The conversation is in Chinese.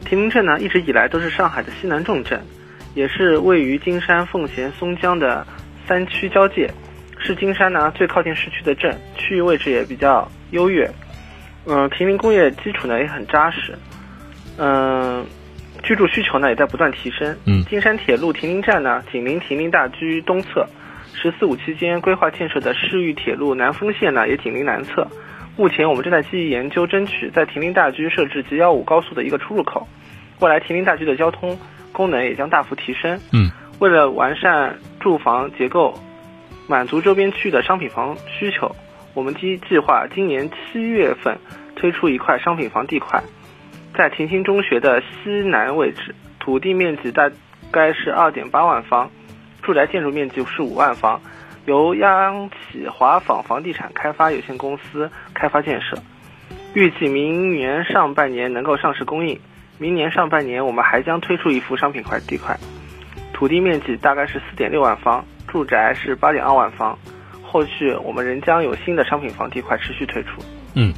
亭林镇呢，一直以来都是上海的西南重镇，也是位于金山、奉贤、松江的三区交界，是金山呢最靠近市区的镇，区域位置也比较优越。嗯，亭林工业基础呢也很扎实，嗯，居住需求呢也在不断提升。嗯金山铁路亭林站呢紧邻亭林大居东侧，“十四五”期间规划建设的市域铁路南丰线呢也紧邻南侧。目前我们正在积极研究，争取在亭林大居设置 G 幺五高速的一个出入口。未来亭林大居的交通功能也将大幅提升。嗯，为了完善住房结构，满足周边区域的商品房需求，我们计计划今年七月份推出一块商品房地块，在亭新中学的西南位置，土地面积大概是二点八万方，住宅建筑面积是五万方，由央企华纺房地产开发有限公司开发建设，预计明年上半年能够上市供应。明年上半年，我们还将推出一幅商品块地块，土地面积大概是四点六万方，住宅是八点二万方。后续我们仍将有新的商品房地块持续推出。嗯。